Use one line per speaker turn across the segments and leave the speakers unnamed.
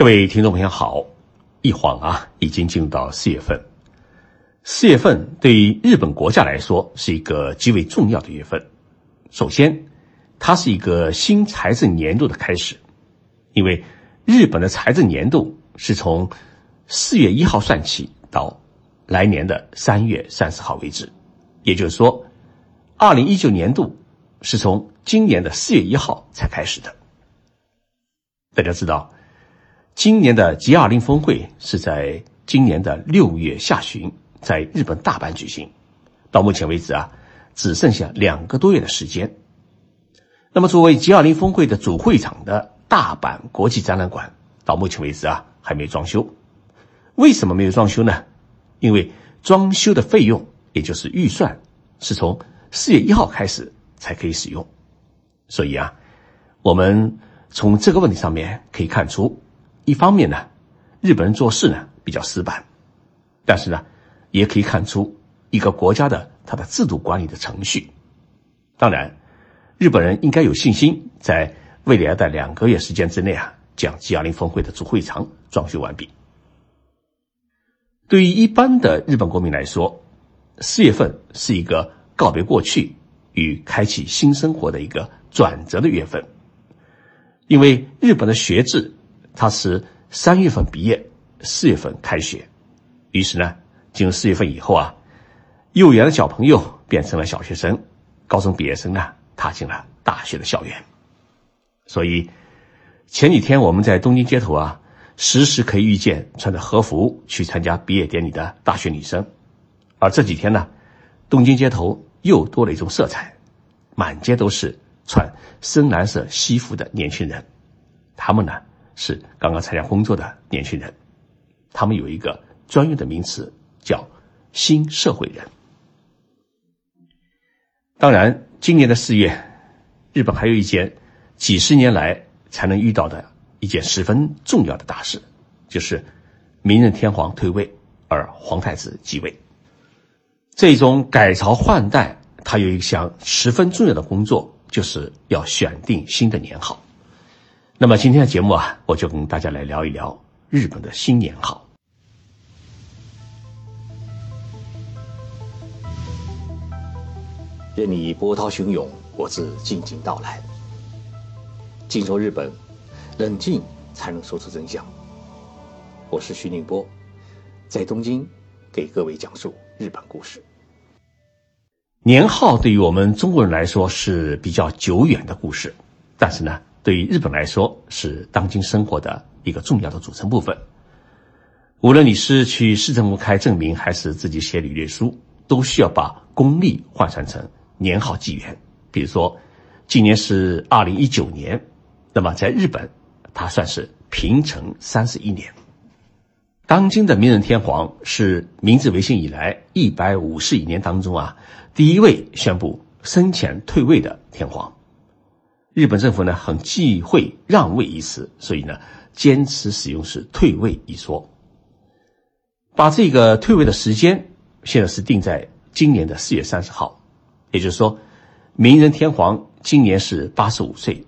各位听众朋友好，一晃啊，已经进入到四月份。四月份对于日本国家来说是一个极为重要的月份。首先，它是一个新财政年度的开始，因为日本的财政年度是从四月一号算起到来年的三月三十号为止，也就是说，二零一九年度是从今年的四月一号才开始的。大家知道。今年的 G20 峰会是在今年的六月下旬在日本大阪举行，到目前为止啊，只剩下两个多月的时间。那么，作为 G20 峰会的主会场的大阪国际展览馆，到目前为止啊，还没装修。为什么没有装修呢？因为装修的费用，也就是预算，是从四月一号开始才可以使用。所以啊，我们从这个问题上面可以看出。一方面呢，日本人做事呢比较死板，但是呢，也可以看出一个国家的它的制度管理的程序。当然，日本人应该有信心，在未来的两个月时间之内啊，将 G20 峰会的主会场装修完毕。对于一般的日本国民来说，四月份是一个告别过去与开启新生活的一个转折的月份，因为日本的学制。他是三月份毕业，四月份开学，于是呢，进入四月份以后啊，幼儿园的小朋友变成了小学生，高中毕业生呢踏进了大学的校园。所以前几天我们在东京街头啊，时时可以遇见穿着和服去参加毕业典礼的大学女生，而这几天呢，东京街头又多了一种色彩，满街都是穿深蓝色西服的年轻人，他们呢。是刚刚参加工作的年轻人，他们有一个专用的名词叫“新社会人”。当然，今年的四月，日本还有一件几十年来才能遇到的一件十分重要的大事，就是明仁天皇退位，而皇太子继位。这种改朝换代，它有一项十分重要的工作，就是要选定新的年号。那么今天的节目啊，我就跟大家来聊一聊日本的新年号。
任你波涛汹涌，我自静静到来。静说日本，冷静才能说出真相。我是徐宁波，在东京给各位讲述日本故事。
年号对于我们中国人来说是比较久远的故事，但是呢。对于日本来说，是当今生活的一个重要的组成部分。无论你是去市政府开证明，还是自己写履历书，都需要把公历换算成年号纪元。比如说，今年是二零一九年，那么在日本，它算是平成三十一年。当今的明仁天皇是明治维新以来一百五十一年当中啊，第一位宣布生前退位的天皇。日本政府呢很忌讳让位一词，所以呢坚持使用是退位一说。把这个退位的时间现在是定在今年的四月三十号，也就是说，明仁天皇今年是八十五岁，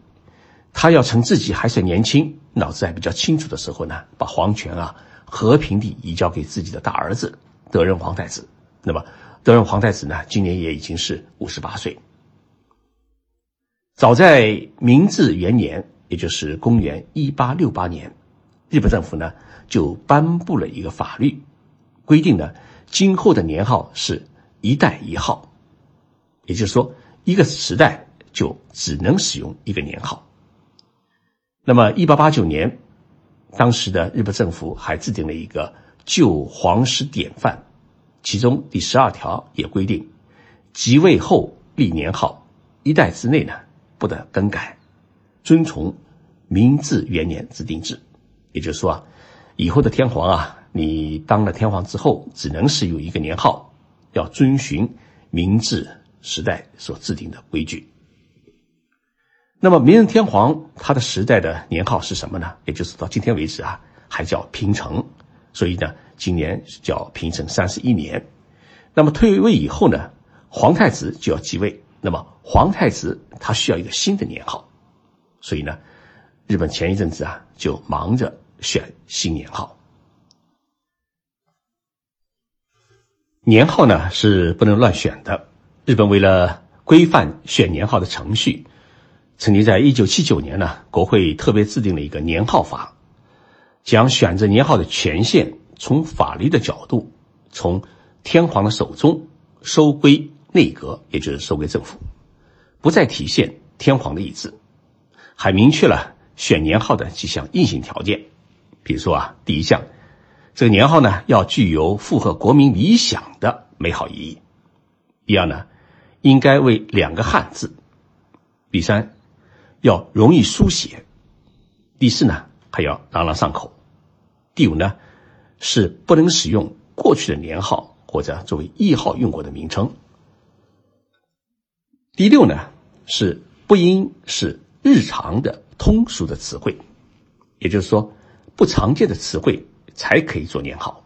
他要趁自己还算年轻、脑子还比较清楚的时候呢，把皇权啊和平地移交给自己的大儿子德仁皇太子。那么德仁皇太子呢，今年也已经是五十八岁。早在明治元年，也就是公元一八六八年，日本政府呢就颁布了一个法律，规定呢今后的年号是一代一号，也就是说一个时代就只能使用一个年号。那么一八八九年，当时的日本政府还制定了一个旧皇室典范，其中第十二条也规定，即位后立年号一代之内呢。不得更改，遵从明治元年制定制，也就是说啊，以后的天皇啊，你当了天皇之后，只能使用一个年号，要遵循明治时代所制定的规矩。那么明仁天皇他的时代的年号是什么呢？也就是到今天为止啊，还叫平成，所以呢，今年叫平成三十一年。那么退位以后呢，皇太子就要继位。那么皇太子他需要一个新的年号，所以呢，日本前一阵子啊就忙着选新年号。年号呢是不能乱选的。日本为了规范选年号的程序，曾经在一九七九年呢，国会特别制定了一个年号法，将选择年号的权限从法律的角度，从天皇的手中收归内阁，也就是收归政府，不再体现天皇的意志，还明确了选年号的几项硬性条件。比如说啊，第一项，这个年号呢要具有符合国民理想的美好意义；第二呢。应该为两个汉字。第三，要容易书写。第四呢，还要朗朗上口。第五呢，是不能使用过去的年号或者作为谥号用过的名称。第六呢，是不应是日常的通俗的词汇，也就是说，不常见的词汇才可以做年号。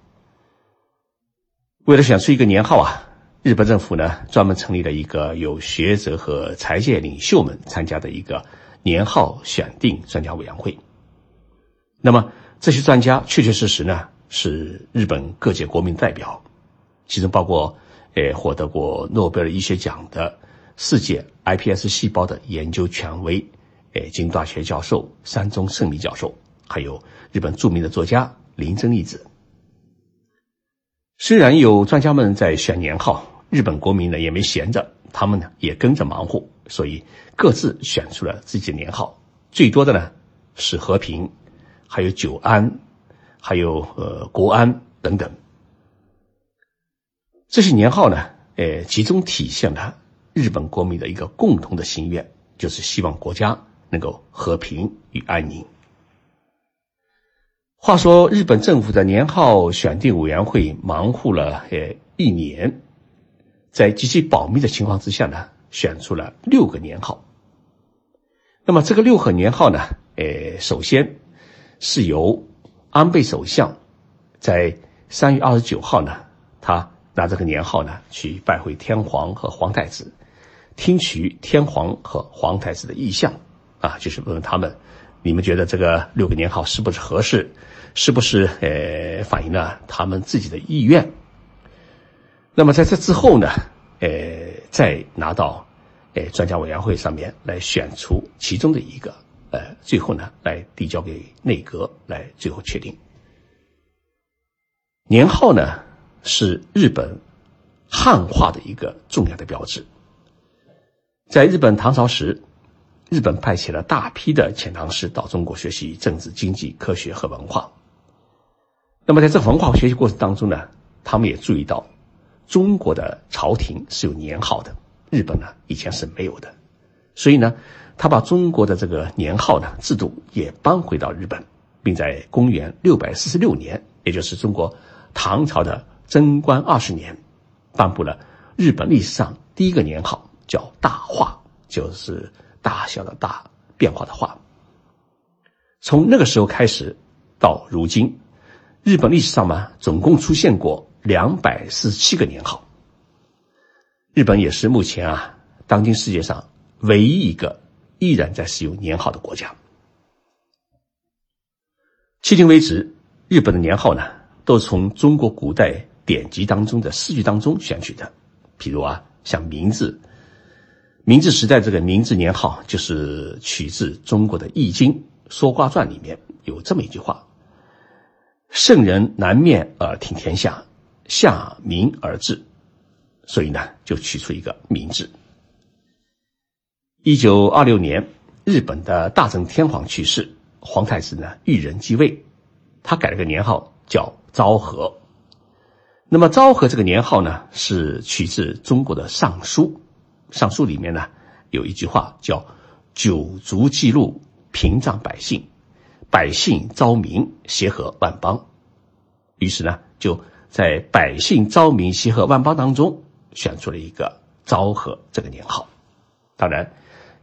为了选出一个年号啊。日本政府呢，专门成立了一个有学者和财界领袖们参加的一个年号选定专家委员会。那么这些专家确确实实呢，是日本各界国民代表，其中包括呃获得过诺贝尔医学奖的世界 iPS 细胞的研究权威，呃京大学教授山中胜利教授，还有日本著名的作家林真一子。虽然有专家们在选年号。日本国民呢也没闲着，他们呢也跟着忙活，所以各自选出了自己的年号。最多的呢是和平，还有久安，还有呃国安等等。这些年号呢，呃，集中体现了日本国民的一个共同的心愿，就是希望国家能够和平与安宁。话说，日本政府的年号选定委员会忙活了呃一年。在极其保密的情况之下呢，选出了六个年号。那么这个六个年号呢，呃，首先是由安倍首相在三月二十九号呢，他拿这个年号呢去拜会天皇和皇太子，听取天皇和皇太子的意向啊，就是问问他们，你们觉得这个六个年号是不是合适，是不是呃反映了他们自己的意愿？那么在这之后呢，呃，再拿到，呃，专家委员会上面来选出其中的一个，呃，最后呢来递交给内阁来最后确定。年号呢是日本汉化的一个重要的标志。在日本唐朝时，日本派遣了大批的遣唐使到中国学习政治、经济、科学和文化。那么在这文化学习过程当中呢，他们也注意到。中国的朝廷是有年号的，日本呢以前是没有的，所以呢，他把中国的这个年号呢制度也搬回到日本，并在公元六百四十六年，也就是中国唐朝的贞观二十年，颁布了日本历史上第一个年号，叫大化，就是大小的大变化的化。从那个时候开始到如今，日本历史上嘛，总共出现过。两百四十七个年号，日本也是目前啊，当今世界上唯一一个依然在使用年号的国家。迄今为止，日本的年号呢，都是从中国古代典籍当中的诗句当中选取的。譬如啊，像名字，明治时代这个明治年号就是取自中国的《易经》《说卦传》里面有这么一句话：“圣人南面而听天下。”下明而治，所以呢，就取出一个明治。一九二六年，日本的大正天皇去世，皇太子呢裕仁继位，他改了个年号叫昭和。那么昭和这个年号呢，是取自中国的《尚书》，《尚书》里面呢有一句话叫“九族记录，屏障百姓，百姓昭明，协和万邦”。于是呢，就。在百姓昭明、协和万邦当中，选出了一个昭和这个年号。当然，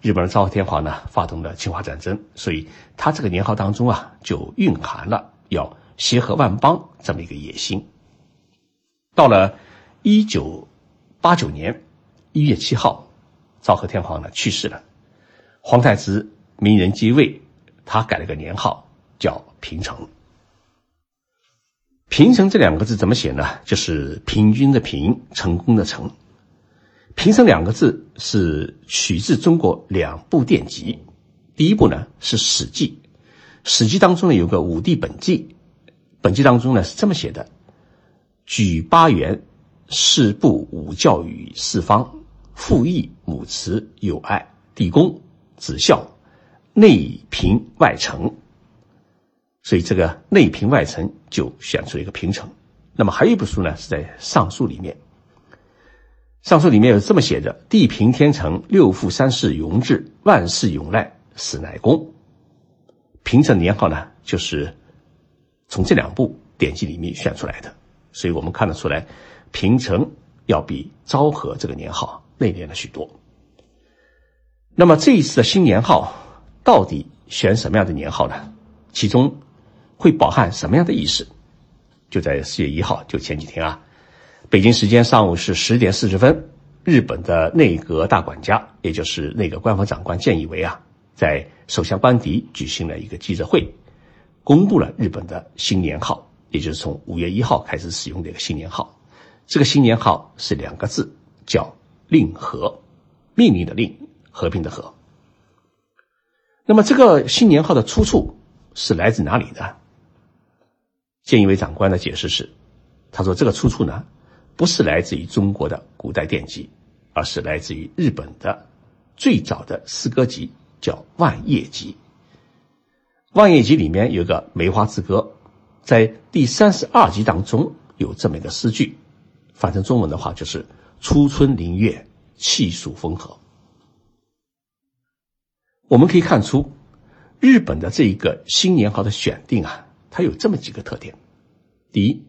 日本人昭和天皇呢，发动了侵华战争，所以他这个年号当中啊，就蕴含了要协和万邦这么一个野心。到了一九八九年一月七号，昭和天皇呢去世了，皇太子明仁继位，他改了个年号叫平成。平成这两个字怎么写呢？就是平均的平，成功的成。平成两个字是取自中国两部典籍，第一部呢是《史记》，《史记》当中呢有个武帝本纪，本纪当中呢是这么写的：举八元，四部五教于四方，父义母慈友爱，弟恭子孝，内平外成。所以这个内平外成就选出了一个平成。那么还有一部书呢，是在《尚书》里面，《尚书》里面有这么写着：“地平天成，六父三世永治，万世永赖，死乃公。”平成年号呢，就是从这两部典籍里面选出来的。所以我们看得出来，平成要比昭和这个年号内敛了许多。那么这一次的新年号到底选什么样的年号呢？其中。会饱含什么样的意思？就在四月一号，就前几天啊，北京时间上午是十点四十分，日本的内阁大管家，也就是内阁官方长官建义伟啊，在首相官邸举行了一个记者会，公布了日本的新年号，也就是从五月一号开始使用的一个新年号。这个新年号是两个字，叫“令和”，命令的令，和平的和。那么这个新年号的出处是来自哪里呢？建议为长官的解释是，他说这个出处呢，不是来自于中国的古代典籍，而是来自于日本的最早的诗歌集，叫《万叶集》。《万叶集》里面有个《梅花之歌》，在第三十二集当中有这么一个诗句，翻成中文的话就是“初春林月，气暑风和”。我们可以看出，日本的这一个新年号的选定啊。它有这么几个特点：第一，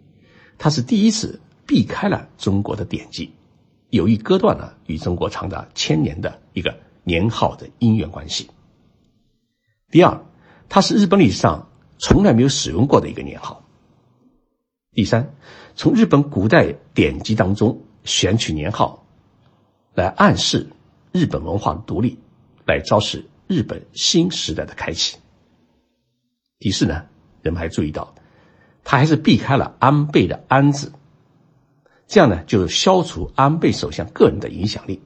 它是第一次避开了中国的典籍，有意割断了与中国长达千年的一个年号的姻缘关系；第二，它是日本历史上从来没有使用过的一个年号；第三，从日本古代典籍当中选取年号，来暗示日本文化独立，来昭示日本新时代的开启；第四呢？人们还注意到，他还是避开了安倍的安字，这样呢就消除安倍首相个人的影响力。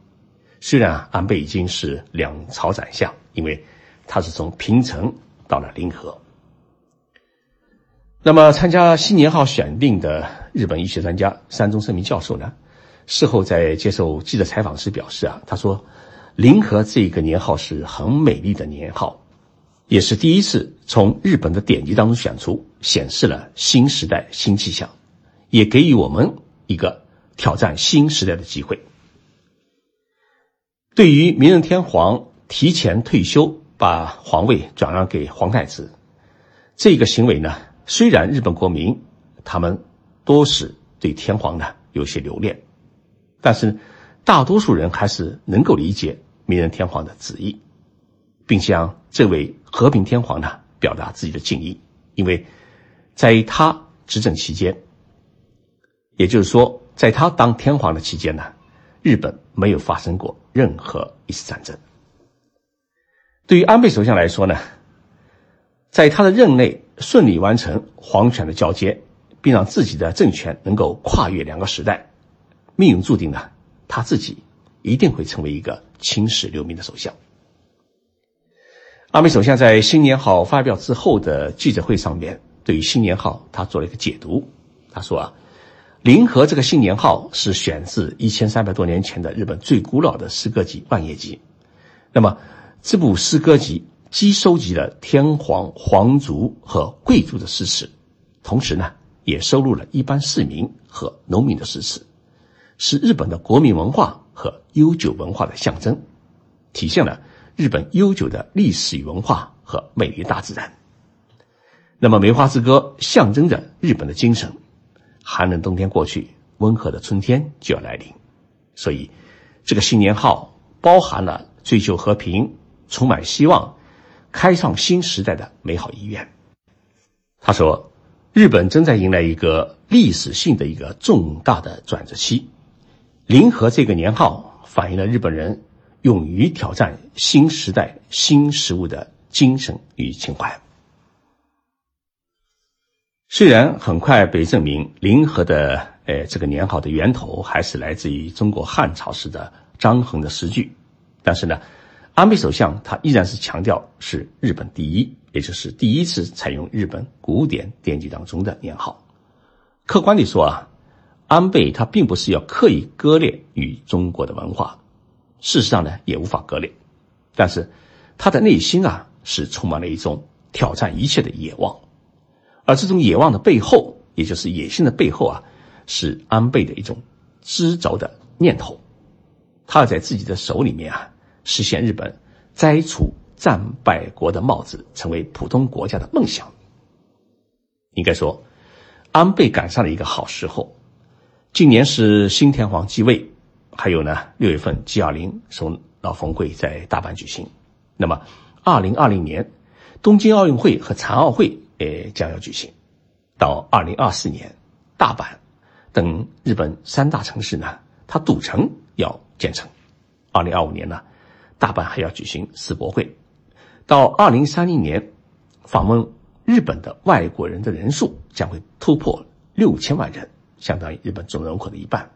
虽然啊，安倍已经是两朝宰相，因为他是从平成到了临河。那么，参加新年号选定的日本医学专家山中胜明教授呢，事后在接受记者采访时表示啊，他说：“临河这个年号是很美丽的年号。”也是第一次从日本的典籍当中选出，显示了新时代新气象，也给予我们一个挑战新时代的机会。对于明仁天皇提前退休，把皇位转让给皇太子，这个行为呢，虽然日本国民他们多是对天皇呢有些留恋，但是大多数人还是能够理解明仁天皇的旨意。并向这位和平天皇呢表达自己的敬意，因为在他执政期间，也就是说，在他当天皇的期间呢，日本没有发生过任何一次战争。对于安倍首相来说呢，在他的任内顺利完成皇权的交接，并让自己的政权能够跨越两个时代，命运注定呢，他自己一定会成为一个青史留名的首相。阿美首相在新年号发表之后的记者会上面，对于新年号他做了一个解读。他说啊，临河这个新年号是选自一千三百多年前的日本最古老的诗歌集《万叶集》。那么这部诗歌集既收集了天皇、皇族和贵族的诗词，同时呢，也收录了一般市民和农民的诗词，是日本的国民文化和悠久文化的象征，体现了。日本悠久的历史文化和美丽大自然。那么，梅花之歌象征着日本的精神。寒冷冬天过去，温和的春天就要来临。所以，这个新年号包含了追求和平、充满希望、开创新时代的美好意愿。他说：“日本正在迎来一个历史性的一个重大的转折期。临和这个年号反映了日本人。”勇于挑战新时代新事物的精神与情怀。虽然很快被证明临河的呃这个年号的源头还是来自于中国汉朝时的张衡的诗句，但是呢，安倍首相他依然是强调是日本第一，也就是第一次采用日本古典典籍当中的年号。客观地说啊，安倍他并不是要刻意割裂与中国的文化，事实上呢也无法割裂，但是他的内心啊是充满了一种挑战一切的野望。而这种野望的背后，也就是野心的背后啊，是安倍的一种执着的念头。他要在自己的手里面啊，实现日本摘除战败国的帽子，成为普通国家的梦想。应该说，安倍赶上了一个好时候。今年是新天皇继位，还有呢，六月份 G20 首脑峰会在大阪举行。那么，二零二零年东京奥运会和残奥会。也将要举行，到二零二四年，大阪等日本三大城市呢，它赌城要建成。二零二五年呢，大阪还要举行世博会。到二零三零年，访问日本的外国人的人数将会突破六千万人，相当于日本总人口的一半。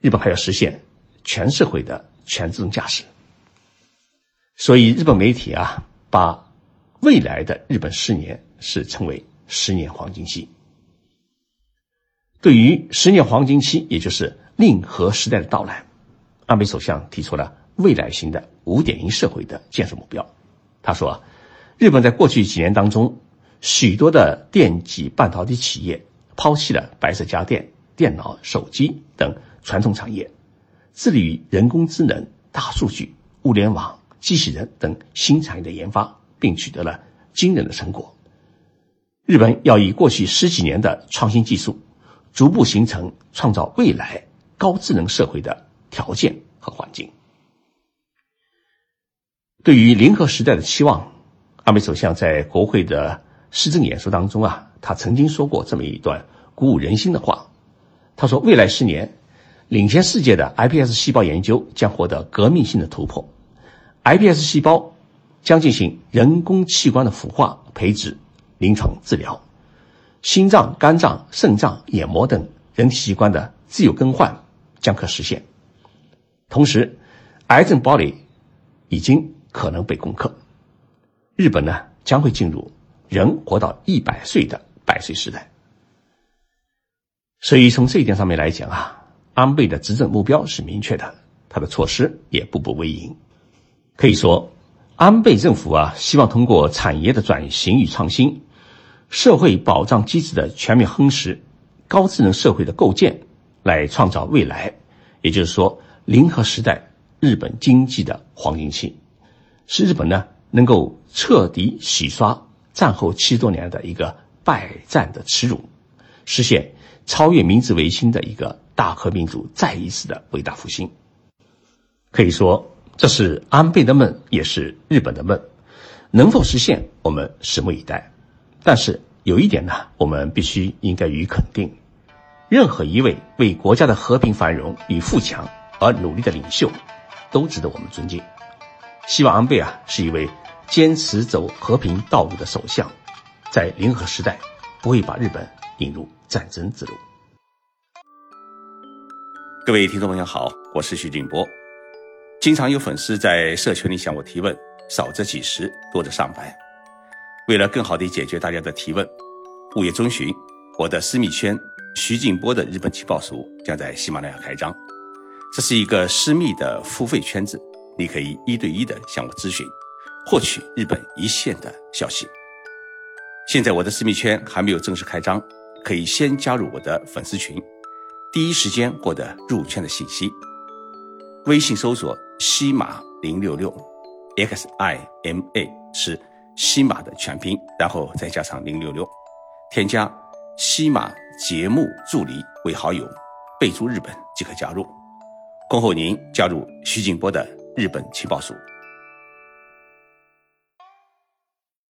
日本还要实现全社会的全自动驾驶。所以日本媒体啊，把未来的日本十年。是称为十年黄金期。对于十年黄金期，也就是令和时代的到来，安倍首相提出了未来型的五点零社会的建设目标。他说，日本在过去几年当中，许多的电机半导体企业抛弃了白色家电、电脑、手机等传统产业，致力于人工智能、大数据、物联网、机器人等新产业的研发，并取得了惊人的成果。日本要以过去十几年的创新技术，逐步形成创造未来高智能社会的条件和环境。对于零和时代的期望，安倍首相在国会的施政演说当中啊，他曾经说过这么一段鼓舞人心的话。他说：“未来十年，领先世界的 iPS 细胞研究将获得革命性的突破，iPS 细胞将进行人工器官的孵化培植。”临床治疗，心脏、肝脏、肾脏、眼膜等人体器官的自由更换将可实现。同时，癌症堡垒已经可能被攻克。日本呢将会进入人活到一百岁的百岁时代。所以从这一点上面来讲啊，安倍的执政目标是明确的，他的措施也步步为营。可以说，安倍政府啊希望通过产业的转型与创新。社会保障机制的全面夯实，高智能社会的构建，来创造未来，也就是说，零和时代日本经济的黄金期，使日本呢能够彻底洗刷战后七十多年的一个败战的耻辱，实现超越明治维新的一个大和民族再一次的伟大复兴。可以说，这是安倍的梦，也是日本的梦，能否实现，我们拭目以待。但是有一点呢，我们必须应该予以肯定：任何一位为国家的和平繁荣与富强而努力的领袖，都值得我们尊敬。希望安倍啊是一位坚持走和平道路的首相，在零和时代不会把日本引入战争之路。
各位听众朋友好，我是徐静波。经常有粉丝在社群里向我提问，少则几十，多则上百。为了更好地解决大家的提问，五月中旬，我的私密圈徐静波的日本情报署将在喜马拉雅开张。这是一个私密的付费圈子，你可以一对一的向我咨询，获取日本一线的消息。现在我的私密圈还没有正式开张，可以先加入我的粉丝群，第一时间获得入圈的信息。微信搜索“西马零六六 ”，X I M A 是。西马的全拼，然后再加上零六六，添加西马节目助理为好友，备注日本即可加入。恭候您加入徐静波的日本情报署。